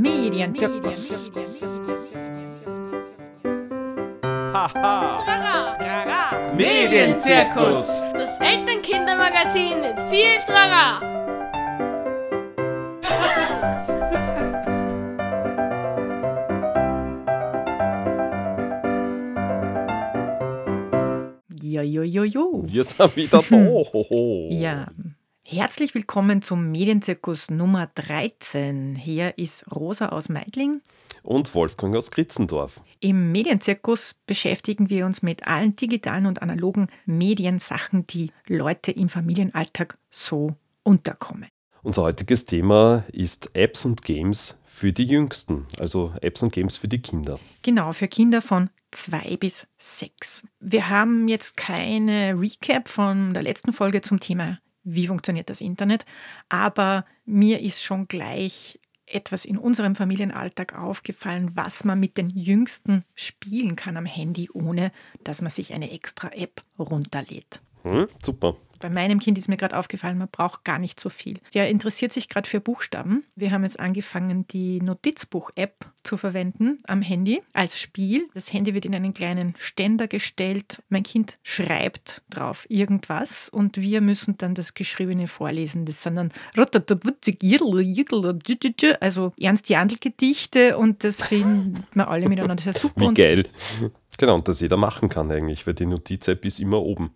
Medienzirkus. Haha. Medienzirkus. Das Elternkindermagazin mit viel Trara. Jo, jo, jo, jo. Wir sind wieder da. Ja. Herzlich willkommen zum Medienzirkus Nummer 13. Hier ist Rosa aus Meidling. Und Wolfgang aus Kritzendorf. Im Medienzirkus beschäftigen wir uns mit allen digitalen und analogen Mediensachen, die Leute im Familienalltag so unterkommen. Unser heutiges Thema ist Apps und Games für die Jüngsten, also Apps und Games für die Kinder. Genau, für Kinder von zwei bis sechs. Wir haben jetzt keine Recap von der letzten Folge zum Thema, wie funktioniert das Internet, aber mir ist schon gleich etwas in unserem Familienalltag aufgefallen, was man mit den Jüngsten spielen kann am Handy, ohne dass man sich eine extra App runterlädt. Hm? Super. Bei meinem Kind ist mir gerade aufgefallen, man braucht gar nicht so viel. Der interessiert sich gerade für Buchstaben. Wir haben jetzt angefangen, die Notizbuch-App zu verwenden am Handy als Spiel. Das Handy wird in einen kleinen Ständer gestellt. Mein Kind schreibt drauf irgendwas und wir müssen dann das Geschriebene vorlesen. Das sind dann also Ernst-Jandl-Gedichte und das finden wir alle miteinander sehr super. Wie geil. Genau, und das jeder machen kann eigentlich, weil die Notiz-App ist immer oben.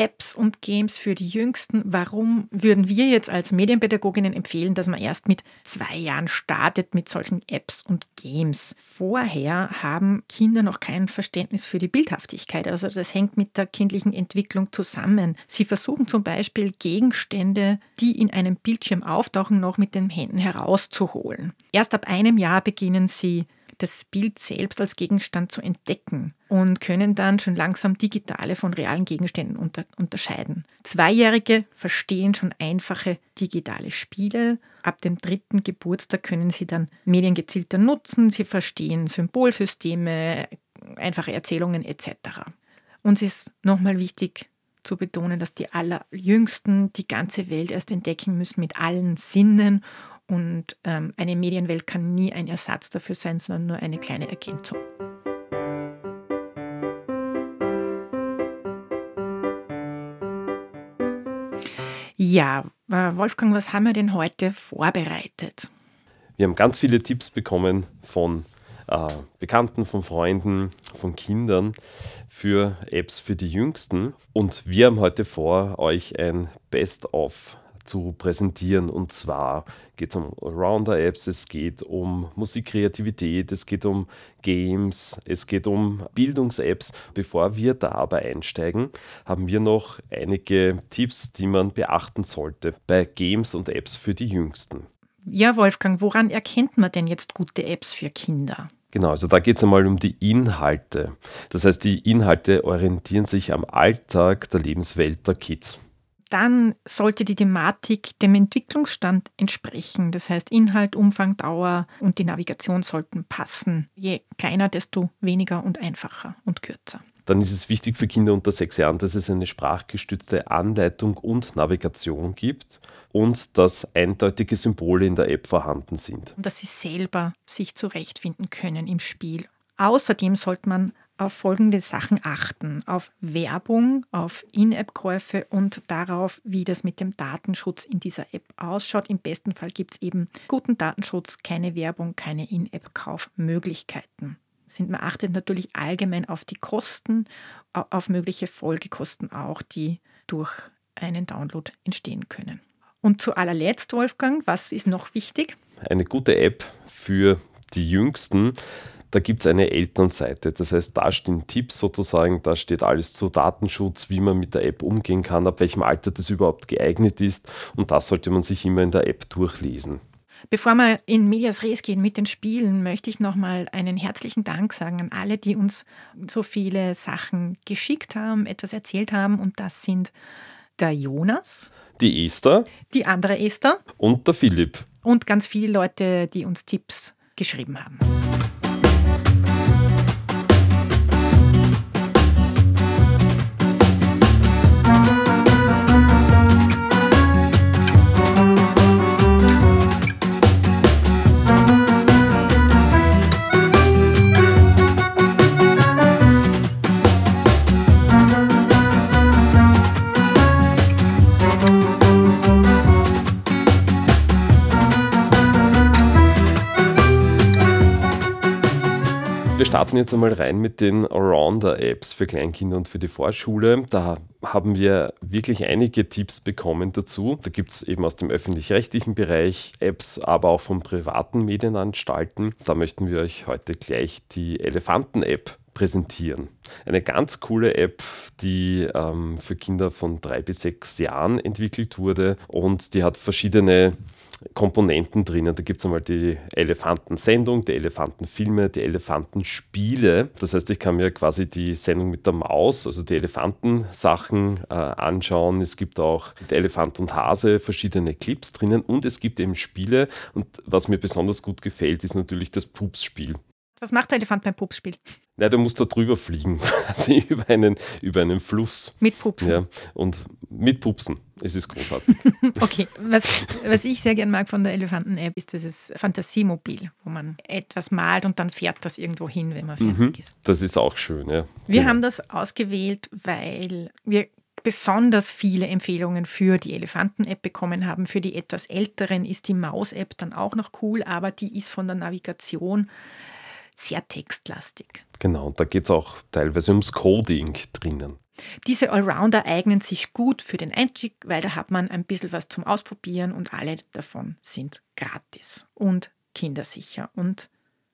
Apps und Games für die Jüngsten. Warum würden wir jetzt als Medienpädagoginnen empfehlen, dass man erst mit zwei Jahren startet mit solchen Apps und Games? Vorher haben Kinder noch kein Verständnis für die Bildhaftigkeit. Also das hängt mit der kindlichen Entwicklung zusammen. Sie versuchen zum Beispiel Gegenstände, die in einem Bildschirm auftauchen, noch mit den Händen herauszuholen. Erst ab einem Jahr beginnen sie das Bild selbst als Gegenstand zu entdecken und können dann schon langsam digitale von realen Gegenständen unter unterscheiden. Zweijährige verstehen schon einfache digitale Spiele. Ab dem dritten Geburtstag können sie dann Medien gezielter nutzen. Sie verstehen Symbolsysteme, einfache Erzählungen etc. Uns ist nochmal wichtig zu betonen, dass die Allerjüngsten die ganze Welt erst entdecken müssen mit allen Sinnen und ähm, eine Medienwelt kann nie ein Ersatz dafür sein, sondern nur eine kleine Ergänzung. Ja, äh, Wolfgang, was haben wir denn heute vorbereitet? Wir haben ganz viele Tipps bekommen von äh, Bekannten, von Freunden, von Kindern für Apps für die Jüngsten. Und wir haben heute vor, euch ein Best-of zu präsentieren. Und zwar geht es um Rounder-Apps, es geht um Musikkreativität, es geht um Games, es geht um Bildungs-Apps. Bevor wir da aber einsteigen, haben wir noch einige Tipps, die man beachten sollte bei Games und Apps für die Jüngsten. Ja, Wolfgang, woran erkennt man denn jetzt gute Apps für Kinder? Genau, also da geht es einmal um die Inhalte. Das heißt, die Inhalte orientieren sich am Alltag der Lebenswelt der Kids. Dann sollte die Thematik dem Entwicklungsstand entsprechen. Das heißt, Inhalt, Umfang, Dauer und die Navigation sollten passen. Je kleiner, desto weniger und einfacher und kürzer. Dann ist es wichtig für Kinder unter sechs Jahren, dass es eine sprachgestützte Anleitung und Navigation gibt und dass eindeutige Symbole in der App vorhanden sind. Und dass sie selber sich zurechtfinden können im Spiel. Außerdem sollte man auf folgende Sachen achten. Auf Werbung, auf In-App-Käufe und darauf, wie das mit dem Datenschutz in dieser App ausschaut. Im besten Fall gibt es eben guten Datenschutz, keine Werbung, keine In-App-Kaufmöglichkeiten. Sind man achtet natürlich allgemein auf die Kosten, au- auf mögliche Folgekosten auch, die durch einen Download entstehen können. Und zu allerletzt, Wolfgang, was ist noch wichtig? Eine gute App für die Jüngsten, da gibt es eine Elternseite. Das heißt, da stehen Tipps sozusagen, da steht alles zu Datenschutz, wie man mit der App umgehen kann, ab welchem Alter das überhaupt geeignet ist. Und das sollte man sich immer in der App durchlesen. Bevor wir in Medias Res gehen mit den Spielen, möchte ich nochmal einen herzlichen Dank sagen an alle, die uns so viele Sachen geschickt haben, etwas erzählt haben. Und das sind der Jonas, Die Esther die andere Esther und der Philipp. und ganz viele Leute, die uns Tipps geschrieben haben. Starten jetzt einmal rein mit den Allrounder-Apps für Kleinkinder und für die Vorschule. Da haben wir wirklich einige Tipps bekommen dazu. Da gibt es eben aus dem öffentlich-rechtlichen Bereich Apps, aber auch von privaten Medienanstalten. Da möchten wir euch heute gleich die Elefanten-App präsentieren. Eine ganz coole App, die ähm, für Kinder von drei bis sechs Jahren entwickelt wurde und die hat verschiedene Komponenten drinnen. Da gibt es einmal die Elefantensendung, die Elefantenfilme, die Elefantenspiele. Das heißt, ich kann mir quasi die Sendung mit der Maus, also die Elefantensachen äh, anschauen. Es gibt auch mit Elefant und Hase verschiedene Clips drinnen und es gibt eben Spiele. Und was mir besonders gut gefällt, ist natürlich das Pups-Spiel. Was macht der Elefant beim Pupsspiel? Ja, der muss da drüber fliegen, quasi über einen, über einen Fluss. Mit Pupsen. Ja, und mit Pupsen. Es ist großartig. okay, was, was ich sehr gerne mag von der Elefanten-App ist dieses Fantasiemobil, wo man etwas malt und dann fährt das irgendwo hin, wenn man fertig mhm, ist. Das ist auch schön, ja. Wir genau. haben das ausgewählt, weil wir besonders viele Empfehlungen für die Elefanten-App bekommen haben. Für die etwas älteren ist die Maus-App dann auch noch cool, aber die ist von der Navigation sehr textlastig. Genau, und da geht es auch teilweise ums Coding drinnen. Diese Allrounder eignen sich gut für den Einstieg, weil da hat man ein bisschen was zum Ausprobieren und alle davon sind gratis und kindersicher und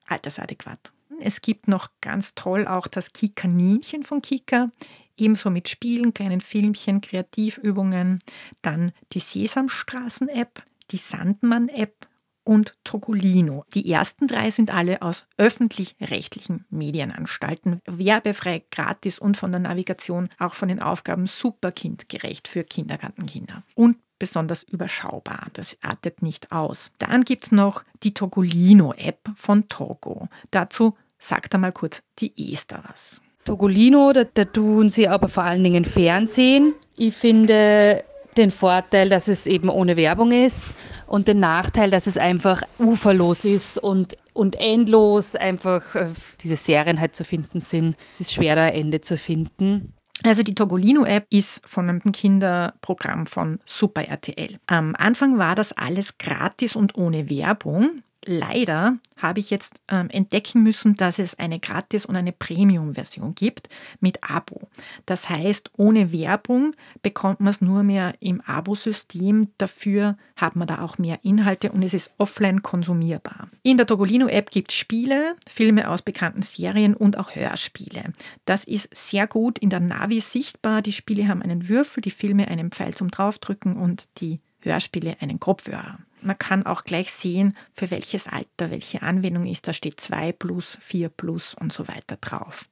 altersadäquat. Es gibt noch ganz toll auch das Kika-Ninchen von Kika, ebenso mit Spielen, kleinen Filmchen, Kreativübungen. Dann die Sesamstraßen-App, die Sandmann-App und Tokulino. Die ersten drei sind alle aus öffentlich-rechtlichen Medienanstalten, werbefrei, gratis und von der Navigation auch von den Aufgaben super kindgerecht für Kindergartenkinder. Und besonders überschaubar. Das artet nicht aus. Dann gibt es noch die Togolino-App von Togo. Dazu sagt er mal kurz die Esther was. Togolino, da, da tun sie aber vor allen Dingen Fernsehen. Ich finde den Vorteil, dass es eben ohne Werbung ist und den Nachteil, dass es einfach uferlos ist und, und endlos einfach äh, diese Serien halt zu finden sind. Es ist schwerer, ein Ende zu finden. Also die Togolino-App ist von einem Kinderprogramm von Super RTL. Am Anfang war das alles gratis und ohne Werbung. Leider habe ich jetzt ähm, entdecken müssen, dass es eine Gratis- und eine Premium-Version gibt mit Abo. Das heißt, ohne Werbung bekommt man es nur mehr im Abo-System. Dafür hat man da auch mehr Inhalte und es ist offline konsumierbar. In der Togolino-App gibt es Spiele, Filme aus bekannten Serien und auch Hörspiele. Das ist sehr gut in der Navi sichtbar. Die Spiele haben einen Würfel, die Filme einen Pfeil zum Draufdrücken und die Hörspiele einen Kopfhörer. Man kann auch gleich sehen, für welches Alter welche Anwendung ist. Da steht 2 plus, 4 plus und so weiter drauf.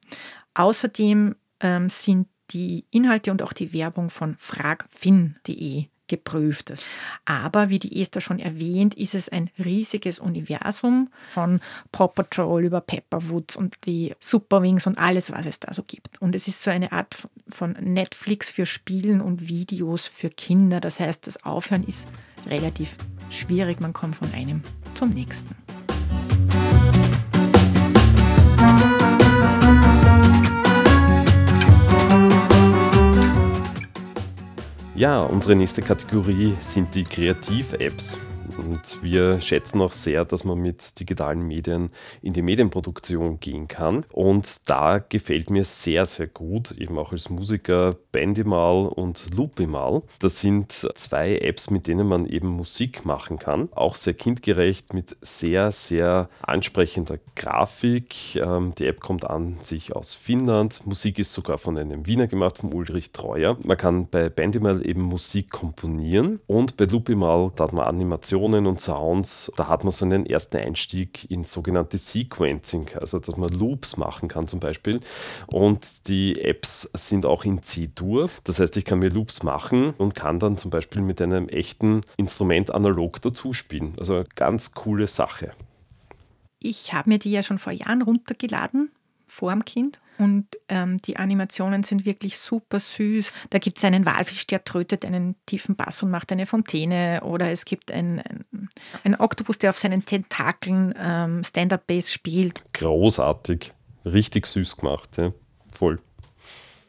Außerdem ähm, sind die Inhalte und auch die Werbung von fragfin.de geprüft. Aber wie die Esther schon erwähnt, ist es ein riesiges Universum von Paw Patrol über Pepperwoods und die Superwings und alles, was es da so gibt. Und es ist so eine Art von Netflix für Spielen und Videos für Kinder. Das heißt, das Aufhören ist relativ schwierig, man kommt von einem zum nächsten. Ja, unsere nächste Kategorie sind die Kreativ-Apps. Und wir schätzen auch sehr, dass man mit digitalen Medien in die Medienproduktion gehen kann. Und da gefällt mir sehr, sehr gut, eben auch als Musiker, Bandimal und Loopimal. Das sind zwei Apps, mit denen man eben Musik machen kann. Auch sehr kindgerecht mit sehr, sehr ansprechender Grafik. Ähm, die App kommt an sich aus Finnland. Musik ist sogar von einem Wiener gemacht, von Ulrich Treuer. Man kann bei Bandimal eben Musik komponieren und bei Loopimal, da hat man Animationen Animationen und Sounds, da hat man so einen ersten Einstieg in sogenannte Sequencing, also dass man Loops machen kann zum Beispiel. Und die Apps sind auch in C-Dur. Das heißt, ich kann mir Loops machen und kann dann zum Beispiel mit einem echten Instrument analog dazu spielen. Also ganz coole Sache. Ich habe mir die ja schon vor Jahren runtergeladen vor dem Kind. Und ähm, die Animationen sind wirklich super süß. Da gibt es einen Walfisch, der trötet einen tiefen Bass und macht eine Fontäne. Oder es gibt einen, einen Oktopus, der auf seinen Tentakeln ähm, Stand-Up-Bass spielt. Großartig. Richtig süß gemacht. Ja. Voll.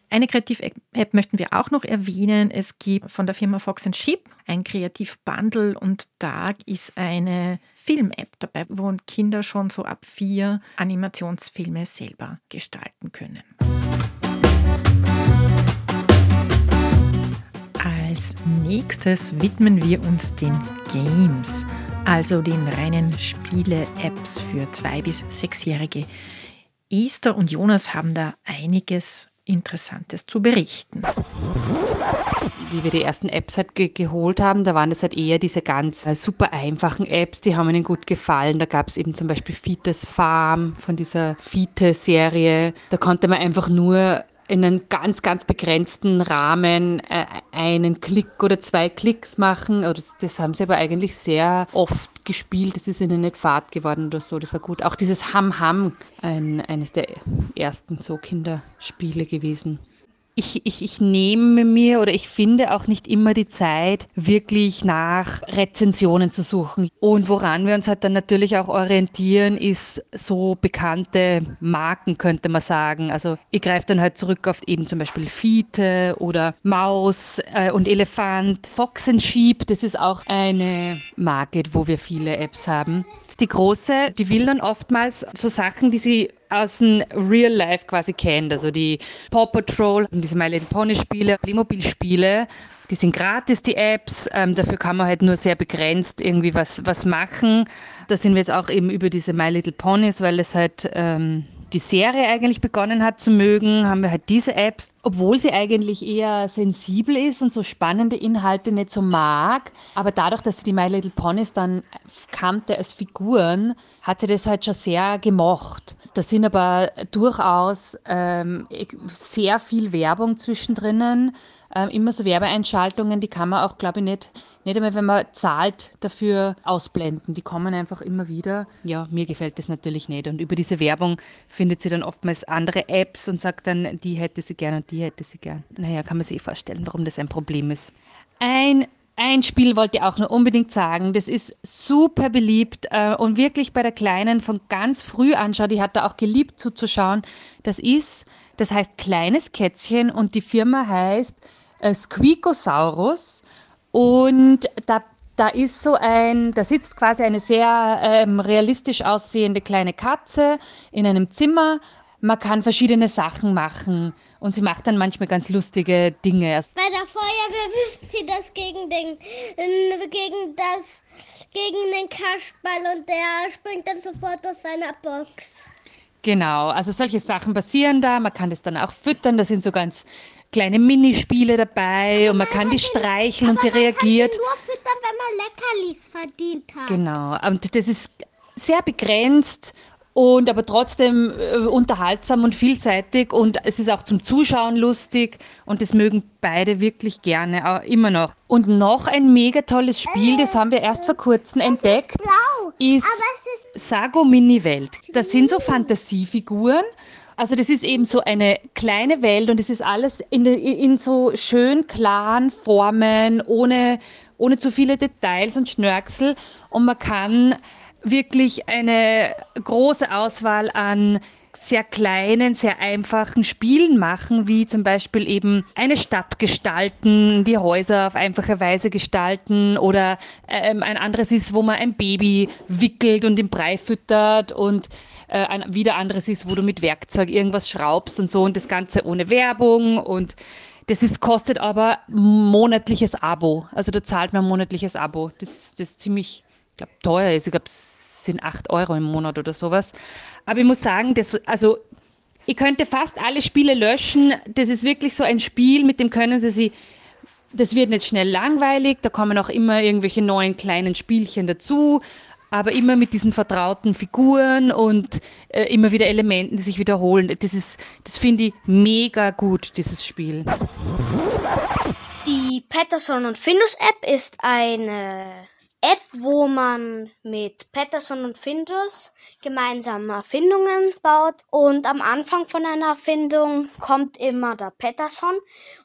Eine Kreativ-App möchten wir auch noch erwähnen. Es gibt von der Firma Fox Sheep ein Kreativ-Bundle und da ist eine Film-App dabei, wo Kinder schon so ab vier Animationsfilme selber gestalten können. Als nächstes widmen wir uns den Games, also den reinen Spiele-Apps für zwei bis sechsjährige. Esther und Jonas haben da einiges Interessantes zu berichten. Wie wir die ersten Apps halt ge geholt haben, da waren das halt eher diese ganz äh, super einfachen Apps, die haben ihnen gut gefallen. Da gab es eben zum Beispiel Fites Farm von dieser Fite-Serie. Da konnte man einfach nur in einem ganz, ganz begrenzten Rahmen äh, einen Klick oder zwei Klicks machen. Das haben sie aber eigentlich sehr oft gespielt. Das ist ihnen nicht fad geworden oder so. Das war gut. Auch dieses Ham Ham, ein, eines der ersten so Kinderspiele gewesen ich, ich, ich nehme mir oder ich finde auch nicht immer die Zeit, wirklich nach Rezensionen zu suchen. Und woran wir uns halt dann natürlich auch orientieren, ist so bekannte Marken, könnte man sagen. Also ich greife dann halt zurück auf eben zum Beispiel Fiete oder Maus äh, und Elefant. Fox and Sheep, das ist auch eine Marke, wo wir viele Apps haben. Die große, die will dann oftmals so Sachen, die sie aus dem Real Life quasi kennt. Also die Paw Patrol, diese My Little Pony Spiele, Playmobil Spiele. Die sind gratis, die Apps. Ähm, dafür kann man halt nur sehr begrenzt irgendwie was, was machen. Da sind wir jetzt auch eben über diese My Little Ponies, weil es halt ähm, die Serie eigentlich begonnen hat zu mögen, haben wir halt diese Apps, obwohl sie eigentlich eher sensibel ist und so spannende Inhalte nicht so mag. Aber dadurch, dass sie die My Little Ponies dann kannte als Figuren, hat sie das halt schon sehr gemocht. Da sind aber durchaus ähm, sehr viel Werbung zwischendrin. Ähm, immer so Werbeeinschaltungen, die kann man auch, glaube ich, nicht nicht einmal, wenn man zahlt, dafür ausblenden. Die kommen einfach immer wieder. Ja, mir gefällt das natürlich nicht. Und über diese Werbung findet sie dann oftmals andere Apps und sagt dann, die hätte sie gern und die hätte sie gern. Naja, kann man sich eh vorstellen, warum das ein Problem ist. Ein ein Spiel wollte ich auch noch unbedingt sagen. Das ist super beliebt äh, und wirklich bei der Kleinen von ganz früh anschaut. Die hat da auch geliebt zuzuschauen. Das ist, das heißt Kleines Kätzchen und die Firma heißt äh, Squeakosaurus. Und da, da ist so ein, da sitzt quasi eine sehr ähm, realistisch aussehende kleine Katze in einem Zimmer. Man kann verschiedene Sachen machen. Und sie macht dann manchmal ganz lustige Dinge. Bei der Feuerwehr wirft sie das gegen den, gegen das, gegen den Kasperl und der springt dann sofort aus seiner Box. Genau, also solche Sachen passieren da. Man kann das dann auch füttern. Da sind so ganz kleine Minispiele dabei und man kann die streicheln und sie reagiert. Kann nur füttern, wenn man Leckerlis verdient hat. Genau, und das ist sehr begrenzt und aber trotzdem äh, unterhaltsam und vielseitig und es ist auch zum Zuschauen lustig und das mögen beide wirklich gerne, äh, immer noch. Und noch ein mega tolles Spiel, das haben wir erst vor kurzem entdeckt, ist, blau, ist, ist Sago Mini Welt. Das sind so Fantasiefiguren also das ist eben so eine kleine Welt und es ist alles in, in so schön klaren Formen, ohne, ohne zu viele Details und Schnörkel. Und man kann wirklich eine große Auswahl an sehr kleinen, sehr einfachen Spielen machen, wie zum Beispiel eben eine Stadt gestalten, die Häuser auf einfache Weise gestalten oder ähm, ein anderes ist, wo man ein Baby wickelt und im Brei füttert und äh, ein wieder anderes ist, wo du mit Werkzeug irgendwas schraubst und so und das Ganze ohne Werbung und das ist, kostet aber monatliches Abo. Also da zahlt man monatliches Abo. Das, das ziemlich, ich glaube, teuer ist. Ich glaube, es sind 8 Euro im Monat oder sowas. Aber ich muss sagen, das, also ich könnte fast alle Spiele löschen. Das ist wirklich so ein Spiel, mit dem können Sie sich das wird nicht schnell langweilig, da kommen auch immer irgendwelche neuen kleinen Spielchen dazu aber immer mit diesen vertrauten Figuren und äh, immer wieder Elementen, die sich wiederholen. Das das finde ich mega gut, dieses Spiel. Die Patterson und Findus App ist eine App, wo man mit Patterson und Findus gemeinsam Erfindungen baut. Und am Anfang von einer Erfindung kommt immer der Patterson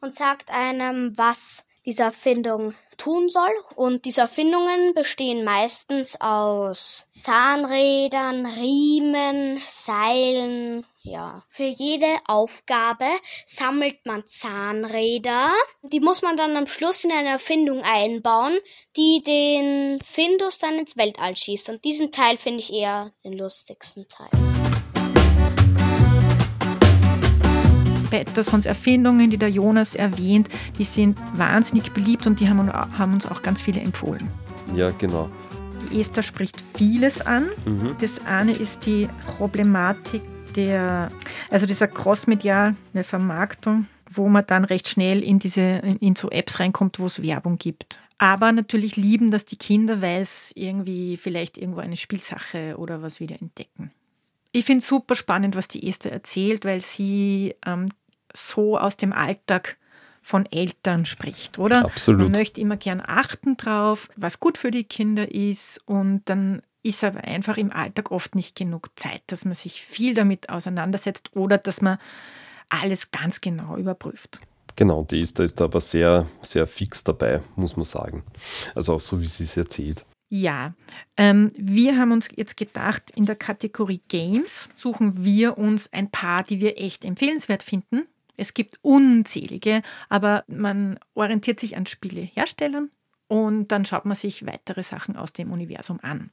und sagt einem, was diese Erfindung tun soll. Und diese Erfindungen bestehen meistens aus Zahnrädern, Riemen, Seilen. Ja, für jede Aufgabe sammelt man Zahnräder. Die muss man dann am Schluss in eine Erfindung einbauen, die den Findus dann ins Weltall schießt. Und diesen Teil finde ich eher den lustigsten Teil. Pattersons Erfindungen, die der Jonas erwähnt, die sind wahnsinnig beliebt und die haben, haben uns auch ganz viele empfohlen. Ja, genau. Die Esther spricht vieles an. Mhm. Das eine ist die Problematik der, also dieser crossmediale Vermarktung, wo man dann recht schnell in diese, in so Apps reinkommt, wo es Werbung gibt. Aber natürlich lieben das die Kinder, weil es irgendwie vielleicht irgendwo eine Spielsache oder was wieder entdecken. Ich finde es super spannend, was die Esther erzählt, weil sie ähm, so aus dem Alltag von Eltern spricht, oder? Absolut. Man möchte immer gern achten drauf, was gut für die Kinder ist und dann ist aber einfach im Alltag oft nicht genug Zeit, dass man sich viel damit auseinandersetzt oder dass man alles ganz genau überprüft. Genau, die ist da ist aber sehr, sehr fix dabei, muss man sagen. Also auch so, wie sie es erzählt. Ja, ähm, wir haben uns jetzt gedacht, in der Kategorie Games suchen wir uns ein paar, die wir echt empfehlenswert finden. Es gibt unzählige, aber man orientiert sich an Spieleherstellern und dann schaut man sich weitere Sachen aus dem Universum an.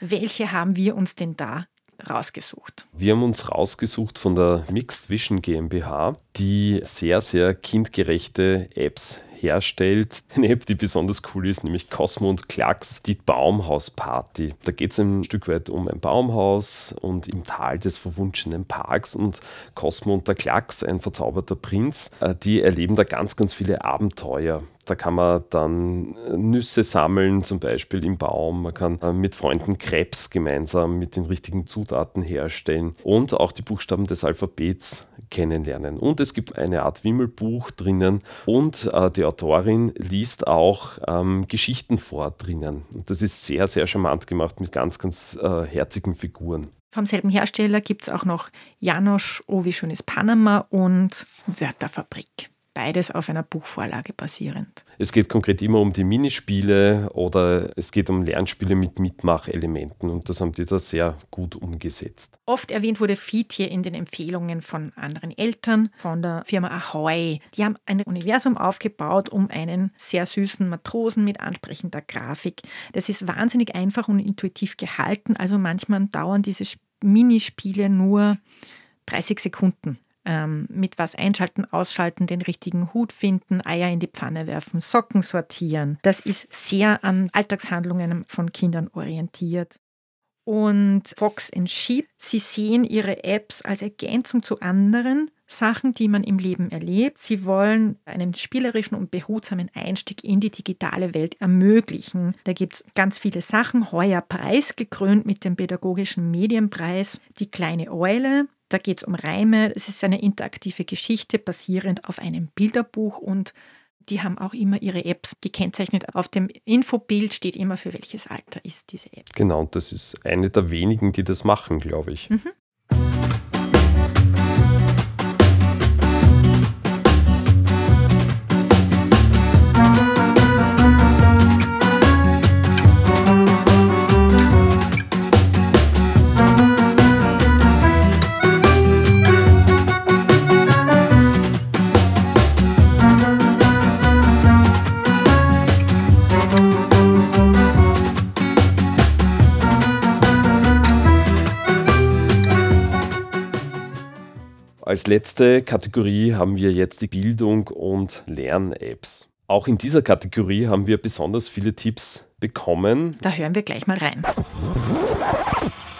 Welche haben wir uns denn da rausgesucht? Wir haben uns rausgesucht von der Mixed Vision GmbH, die sehr, sehr kindgerechte Apps herstellt. Eine App, die besonders cool ist, nämlich Cosmo und Klacks, die Baumhausparty. Da geht es ein Stück weit um ein Baumhaus und im Tal des verwunschenen Parks und Cosmo und der Klacks, ein verzauberter Prinz, äh, die erleben da ganz, ganz viele Abenteuer. Da kann man dann äh, Nüsse sammeln, zum Beispiel im Baum. Man kann äh, mit Freunden Krebs gemeinsam mit den richtigen Zutaten herstellen und auch die Buchstaben des Alphabets kennenlernen. Und es gibt eine Art Wimmelbuch drinnen und äh, die Autorin liest auch ähm, Geschichten vor drinnen. Und das ist sehr, sehr charmant gemacht mit ganz, ganz äh, herzigen Figuren. Vom selben Hersteller gibt es auch noch Janosch, Oh wie schön ist Panama und Wörterfabrik beides auf einer Buchvorlage basierend. Es geht konkret immer um die Minispiele oder es geht um Lernspiele mit Mitmachelementen und das haben die da sehr gut umgesetzt. Oft erwähnt wurde Fietje in den Empfehlungen von anderen Eltern, von der Firma Ahoy. Die haben ein Universum aufgebaut um einen sehr süßen Matrosen mit ansprechender Grafik. Das ist wahnsinnig einfach und intuitiv gehalten, also manchmal dauern diese Minispiele nur 30 Sekunden ähm, mit was einschalten, ausschalten, den richtigen Hut finden, Eier in die Pfanne werfen, Socken sortieren. Das ist sehr an Alltagshandlungen von Kindern orientiert. Und Fox and Sheep, sie sehen ihre Apps als Ergänzung zu anderen Sachen, die man im Leben erlebt. Sie wollen einen spielerischen und behutsamen Einstieg in die digitale Welt ermöglichen. Da gibt es ganz viele Sachen. Heuer preisgekrönt mit dem Pädagogischen Medienpreis. Die kleine Eule, da geht es um Reime. Es ist eine interaktive Geschichte basierend auf einem Bilderbuch und die haben auch immer ihre Apps gekennzeichnet. Auf dem Infobild steht immer, für welches Alter ist diese App. Genau, und das ist eine der wenigen, die das machen, glaube ich. Mhm. Als letzte Kategorie haben wir jetzt die Bildung und Lern-Apps. Auch in dieser Kategorie haben wir besonders viele Tipps bekommen. Da hören wir gleich mal rein.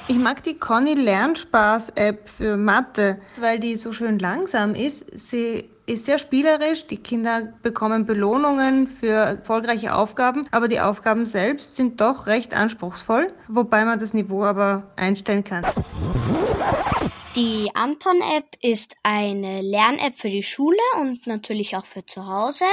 Ich mag die Conny Lernspaß-App für Mathe, weil die so schön langsam ist. Sie ist sehr spielerisch. Die Kinder bekommen Belohnungen für erfolgreiche Aufgaben, aber die Aufgaben selbst sind doch recht anspruchsvoll, wobei man das Niveau aber einstellen kann. Die Anton-App ist eine Lern-App für die Schule und natürlich auch für zu Hause.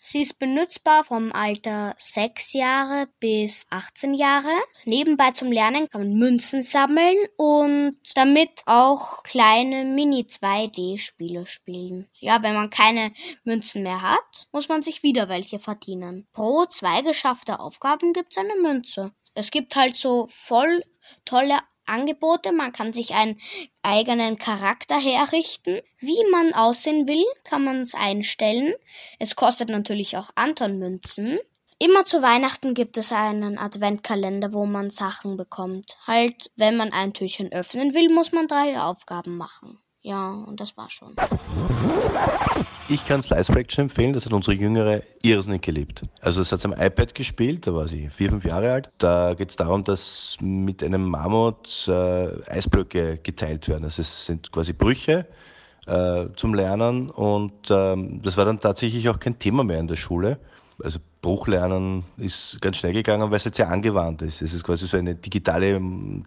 Sie ist benutzbar vom Alter 6 Jahre bis 18 Jahre. Nebenbei zum Lernen kann man Münzen sammeln und damit auch kleine Mini-2D-Spiele spielen. Ja, wenn man keine Münzen mehr hat, muss man sich wieder welche verdienen. Pro zwei geschaffte Aufgaben gibt's eine Münze. Es gibt halt so voll tolle Angebote. Man kann sich einen eigenen Charakter herrichten. Wie man aussehen will, kann man es einstellen. Es kostet natürlich auch Anton-Münzen. Immer zu Weihnachten gibt es einen Adventkalender, wo man Sachen bekommt. Halt, wenn man ein Türchen öffnen will, muss man drei Aufgaben machen. Ja, und das war schon. Ich kann Slice Fraction empfehlen, das hat unsere Jüngere irrsinnig geliebt. Also es hat am iPad gespielt, da war sie vier, fünf Jahre alt. Da geht es darum, dass mit einem Mammut äh, Eisblöcke geteilt werden. Also es sind quasi Brüche äh, zum Lernen und ähm, das war dann tatsächlich auch kein Thema mehr in der Schule. Also Bruchlernen ist ganz schnell gegangen, weil es jetzt sehr angewandt ist. Es ist quasi so ein digitale,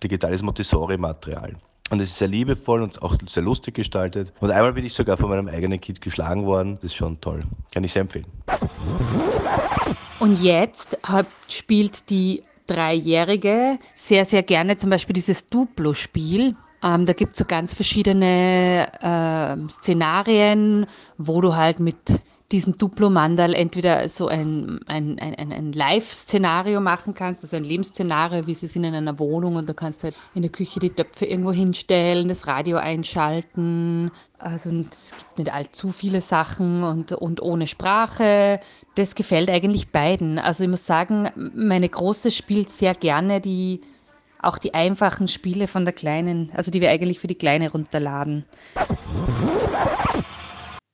digitales Montessori-Material. Und es ist sehr liebevoll und auch sehr lustig gestaltet. Und einmal bin ich sogar von meinem eigenen Kind geschlagen worden. Das ist schon toll. Kann ich sehr empfehlen. Und jetzt spielt die Dreijährige sehr, sehr gerne zum Beispiel dieses Duplo-Spiel. Ähm, da gibt es so ganz verschiedene äh, Szenarien, wo du halt mit diesen Duplo-Mandal entweder so ein, ein, ein, ein Live-Szenario machen kannst, also ein Lebensszenario, wie sie sind in einer Wohnung und da kannst du halt in der Küche die Töpfe irgendwo hinstellen, das Radio einschalten. Also es gibt nicht allzu viele Sachen und, und ohne Sprache. Das gefällt eigentlich beiden. Also ich muss sagen, meine Große spielt sehr gerne die auch die einfachen Spiele von der Kleinen, also die wir eigentlich für die Kleine runterladen.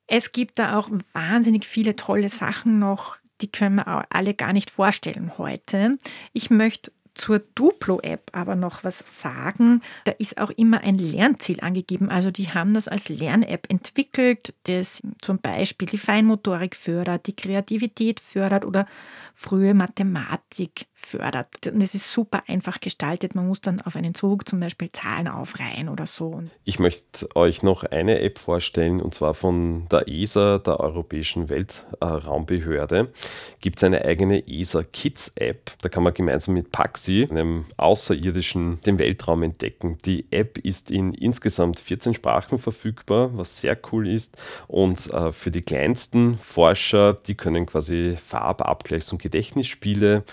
Es gibt da auch wahnsinnig viele tolle Sachen noch, die können wir alle gar nicht vorstellen heute. Ich möchte zur Duplo-App aber noch was sagen. Da ist auch immer ein Lernziel angegeben. Also die haben das als Lern-App entwickelt, das zum Beispiel die Feinmotorik fördert, die Kreativität fördert oder frühe Mathematik fördert. Und es ist super einfach gestaltet. Man muss dann auf einen Zug zum Beispiel Zahlen aufreihen oder so. Ich möchte euch noch eine App vorstellen und zwar von der ESA, der Europäischen Weltraumbehörde. Gibt es eine eigene ESA Kids App. Da kann man gemeinsam mit Paxi, einem Außerirdischen, den Weltraum entdecken. Die App ist in insgesamt 14 Sprachen verfügbar, was sehr cool ist. Und äh, für die kleinsten Forscher, die können quasi Farbabgleichs- und Gedächtnisspiele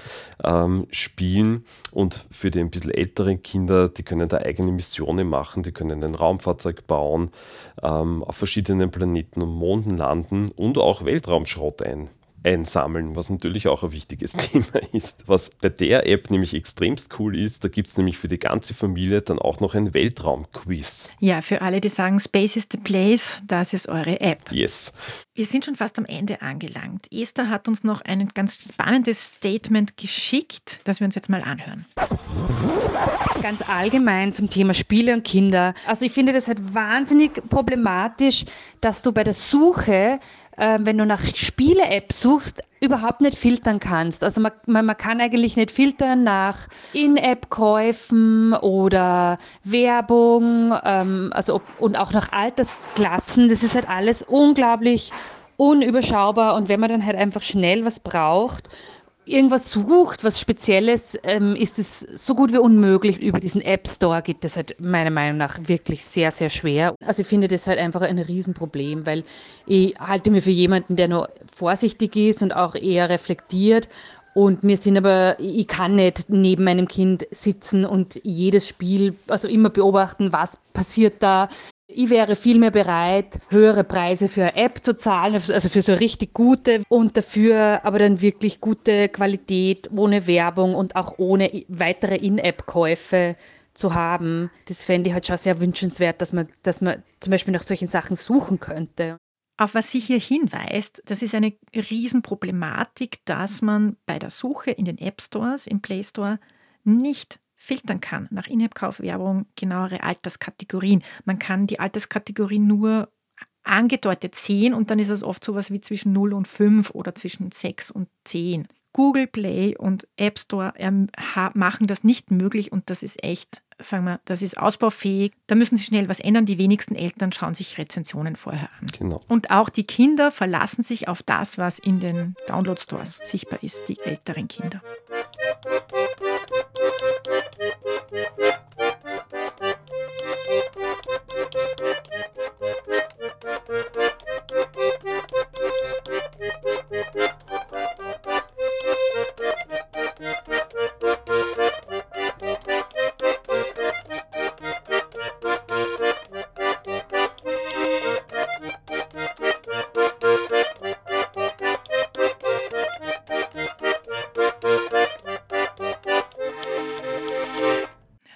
ähm, spielen und für die ein bisschen älteren Kinder, die können da eigene Missionen machen, die können ein Raumfahrzeug bauen, ähm, auf verschiedenen Planeten und Monden landen und auch Weltraumschrott ein einsammeln, was natürlich auch ein wichtiges Thema ist. Was bei der App nämlich extremst cool ist, da gibt es nämlich für die ganze Familie dann auch noch ein Weltraumquiz. Ja, für alle, die sagen, Space is the place, das ist eure App. Yes. Wir sind schon fast am Ende angelangt. Esther hat uns noch ein ganz spannendes Statement geschickt, das wir uns jetzt mal anhören. Ganz allgemein zum Thema Spiele und Kinder. Also ich finde das halt wahnsinnig problematisch, dass du bei der Suche äh, wenn du nach Spiele-App suchst, überhaupt nicht filtern kannst. Also man, man, man kann eigentlich nicht filtern nach In-App-Käufen oder Werbung, ähm, also ob, und auch nach Altersklassen. Das ist halt alles unglaublich unüberschaubar und wenn man dann halt einfach schnell was braucht irgendwas sucht, was Spezielles, ähm, ist es so gut wie unmöglich. Über diesen App Store geht das halt meiner Meinung nach wirklich sehr, sehr schwer. Also ich finde das halt einfach ein Riesenproblem, weil ich halte mir für jemanden, der nur vorsichtig ist und auch eher reflektiert. Und mir sind aber, ich kann nicht neben meinem Kind sitzen und jedes Spiel, also immer beobachten, was passiert da, ich wäre vielmehr bereit, höhere Preise für eine App zu zahlen, also für so richtig gute und dafür aber dann wirklich gute Qualität ohne Werbung und auch ohne weitere In-App-Käufe zu haben. Das fände ich halt schon sehr wünschenswert, dass man, dass man zum Beispiel nach solchen Sachen suchen könnte. Auf was sie hier hinweist, das ist eine Riesenproblematik, dass man bei der Suche in den App Stores, im Play Store, nicht filtern kann nach In-App-Kaufwerbung genauere Alterskategorien. Man kann die Alterskategorien nur angedeutet sehen und dann ist es oft sowas wie zwischen 0 und 5 oder zwischen 6 und 10. Google Play und App Store ähm, machen das nicht möglich und das ist echt, sagen wir, das ist ausbaufähig. Da müssen sie schnell was ändern. Die wenigsten Eltern schauen sich Rezensionen vorher an. Genau. Und auch die Kinder verlassen sich auf das, was in den Download Stores sichtbar ist, die älteren Kinder. Thank you.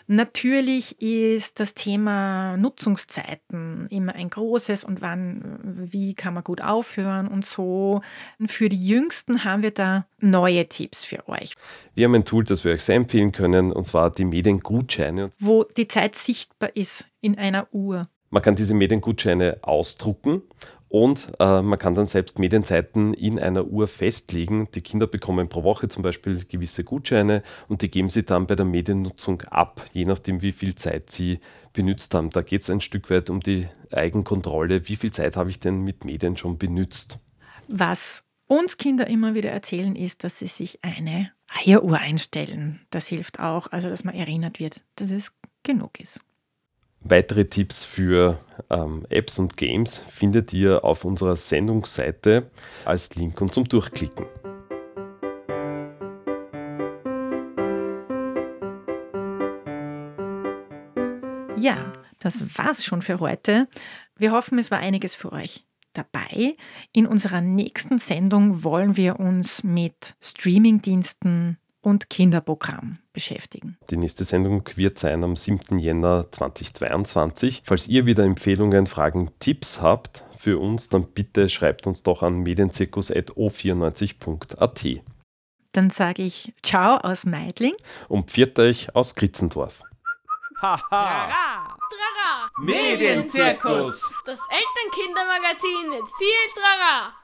Natürlich ist das Thema Nutzungszeiten immer ein großes und wann, wie kann man gut aufhören und so. Für die Jüngsten haben wir da neue Tipps für euch. Wir haben ein Tool, das wir euch sehr empfehlen können, und zwar die Mediengutscheine. Wo die Zeit sichtbar ist in einer Uhr. Man kann diese Mediengutscheine ausdrucken und äh, man kann dann selbst Medienzeiten in einer Uhr festlegen. Die Kinder bekommen pro Woche zum Beispiel gewisse Gutscheine und die geben sie dann bei der Mediennutzung ab, je nachdem, wie viel Zeit sie benutzt haben. Da geht es ein Stück weit um die Eigenkontrolle. Wie viel Zeit habe ich denn mit Medien schon benutzt? Was uns Kinder immer wieder erzählen, ist, dass sie sich eine Eieruhr einstellen. Das hilft auch, also dass man erinnert wird, dass es genug ist. Weitere Tipps für ähm, Apps und Games findet ihr auf unserer Sendungsseite als Link und zum Durchklicken. Ja, das war's schon für heute. Wir hoffen, es war einiges für euch dabei. In unserer nächsten Sendung wollen wir uns mit Streamingdiensten und Kinderprogramm beschäftigen. Die nächste Sendung wird sein am 7. Jänner 2022. Falls ihr wieder Empfehlungen, Fragen, Tipps habt für uns, dann bitte schreibt uns doch an medienzirkus.o94.at. Dann sage ich Ciao aus Meidling und pfiat euch aus Kritzendorf. Haha! Trara! Trara! Medienzirkus! Das Elternkindermagazin mit viel Trara!